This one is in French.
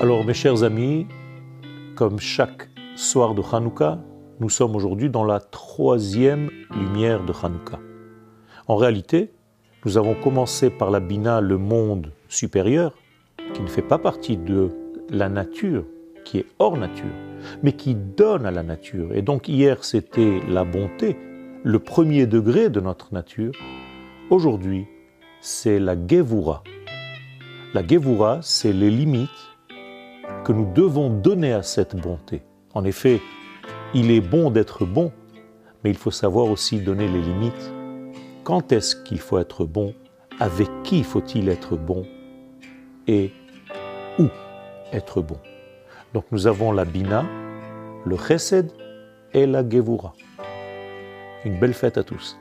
Alors mes chers amis, comme chaque soir de Hanouka, nous sommes aujourd'hui dans la troisième lumière de Hanouka. En réalité, nous avons commencé par la Bina, le monde supérieur, qui ne fait pas partie de la nature, qui est hors nature, mais qui donne à la nature. Et donc hier, c'était la bonté, le premier degré de notre nature. Aujourd'hui, c'est la Gevura. La Gevura, c'est les limites que nous devons donner à cette bonté. En effet, il est bon d'être bon, mais il faut savoir aussi donner les limites. Quand est-ce qu'il faut être bon? Avec qui faut-il être bon? Et où être bon? Donc nous avons la Bina, le Chesed et la Gevura. Une belle fête à tous.